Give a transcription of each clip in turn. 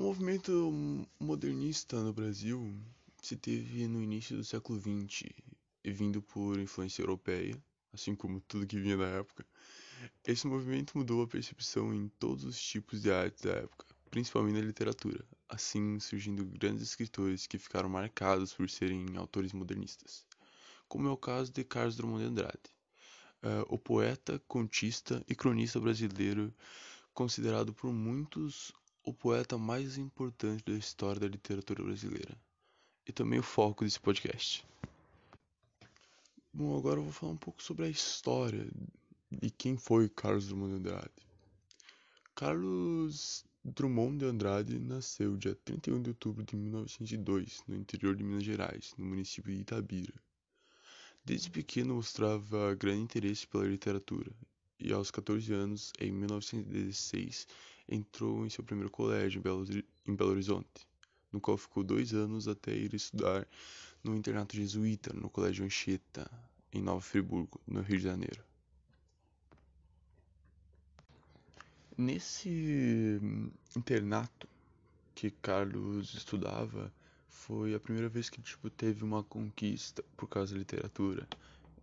O movimento modernista no Brasil se teve no início do século XX, vindo por influência europeia, assim como tudo que vinha da época. Esse movimento mudou a percepção em todos os tipos de arte da época, principalmente na literatura, assim surgindo grandes escritores que ficaram marcados por serem autores modernistas, como é o caso de Carlos Drummond de Andrade, uh, o poeta, contista e cronista brasileiro, considerado por muitos o poeta mais importante da história da literatura brasileira, e também o foco desse podcast. Bom, agora eu vou falar um pouco sobre a história de quem foi Carlos Drummond de Andrade. Carlos Drummond de Andrade nasceu dia 31 de outubro de 1902, no interior de Minas Gerais, no município de Itabira. Desde pequeno mostrava grande interesse pela literatura e aos 14 anos, em 1916, entrou em seu primeiro colégio em Belo Horizonte, no qual ficou dois anos até ir estudar no internato jesuíta no Colégio Anchieta, em Nova Friburgo, no Rio de Janeiro. Nesse internato que Carlos estudava, foi a primeira vez que tipo teve uma conquista por causa da literatura.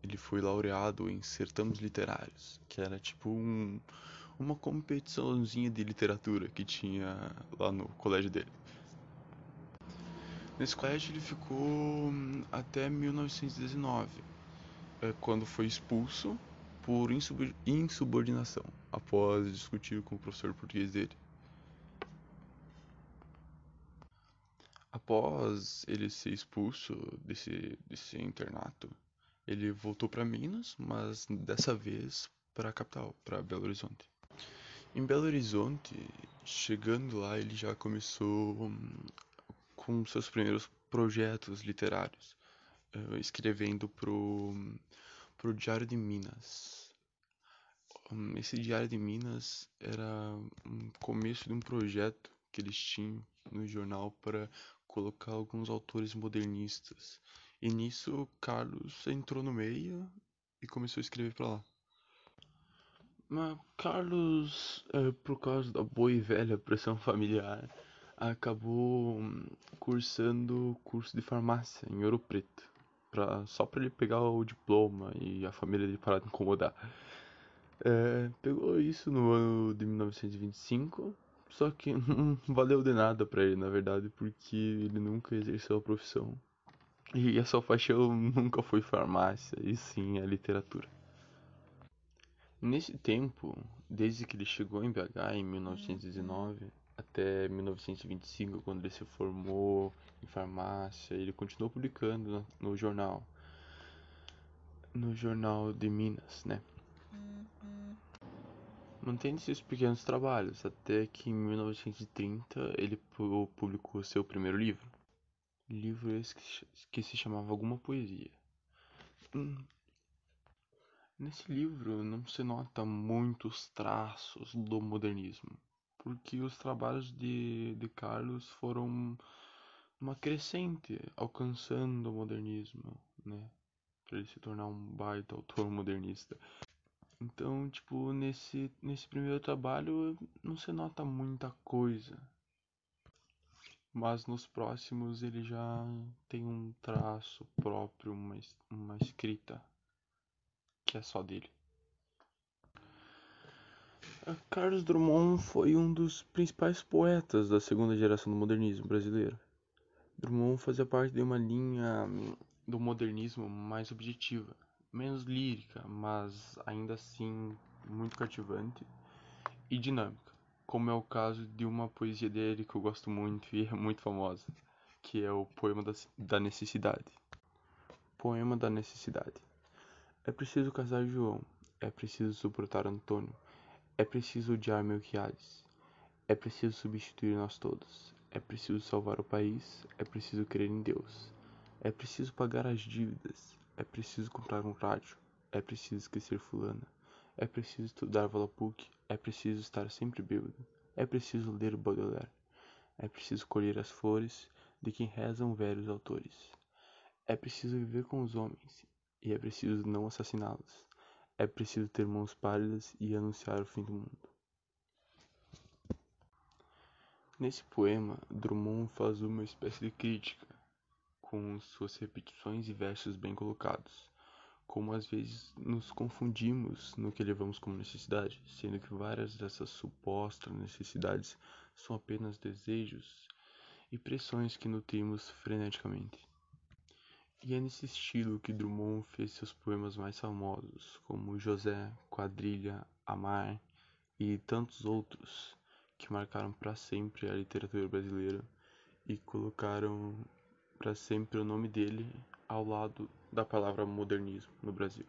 Ele foi laureado em certames literários, que era tipo um, uma competiçãozinha de literatura que tinha lá no colégio dele. Nesse colégio ele ficou hum, até 1919, é, quando foi expulso por insubordinação, após discutir com o professor português dele. Após ele ser expulso desse, desse internato, ele voltou para Minas, mas dessa vez para a capital, para Belo Horizonte. Em Belo Horizonte, chegando lá, ele já começou hum, com seus primeiros projetos literários, uh, escrevendo pro pro Diário de Minas. Esse Diário de Minas era um começo de um projeto que eles tinham no jornal para colocar alguns autores modernistas. E nisso Carlos entrou no meio e começou a escrever para lá. Mas Carlos, é, por causa da boa e velha pressão familiar, acabou hum, cursando curso de farmácia em Ouro Preto pra, só para ele pegar o diploma e a família dele parar de incomodar. É, pegou isso no ano de 1925, só que não valeu de nada para ele, na verdade, porque ele nunca exerceu a profissão. E a sua paixão nunca foi farmácia, e sim a literatura. Nesse tempo, desde que ele chegou em BH em 1919 até 1925, quando ele se formou em farmácia, ele continuou publicando no jornal, no jornal de Minas, né? Mantendo esses pequenos trabalhos até que em 1930 ele publicou seu primeiro livro. Livro esse que se chamava Alguma Poesia. Nesse livro não se nota muitos traços do modernismo, porque os trabalhos de, de Carlos foram uma crescente alcançando o modernismo, né? Para ele se tornar um baita autor modernista. Então, tipo, nesse, nesse primeiro trabalho não se nota muita coisa. Mas nos próximos ele já tem um traço próprio, uma, uma escrita é só dele. Carlos Drummond foi um dos principais poetas da segunda geração do modernismo brasileiro. Drummond fazia parte de uma linha do modernismo mais objetiva, menos lírica, mas ainda assim muito cativante e dinâmica, como é o caso de uma poesia dele que eu gosto muito e é muito famosa, que é o Poema da Necessidade. Poema da Necessidade. É preciso casar João, é preciso suportar Antônio, é preciso odiar Melquiades, é preciso substituir nós todos, é preciso salvar o país, é preciso crer em Deus, é preciso pagar as dívidas, é preciso comprar um rádio, é preciso esquecer fulana, é preciso estudar Volapük, é preciso estar sempre bêbado, é preciso ler Baudelaire, é preciso colher as flores de quem rezam velhos autores, é preciso viver com os homens e é preciso não assassiná-los. É preciso ter mãos pálidas e anunciar o fim do mundo. Nesse poema, Drummond faz uma espécie de crítica, com suas repetições e versos bem colocados. Como às vezes nos confundimos no que levamos como necessidade, sendo que várias dessas supostas necessidades são apenas desejos e pressões que nutrimos freneticamente. E é nesse estilo que Drummond fez seus poemas mais famosos, como José, Quadrilha, Amar e tantos outros que marcaram para sempre a literatura brasileira e colocaram para sempre o nome dele ao lado da palavra modernismo no Brasil.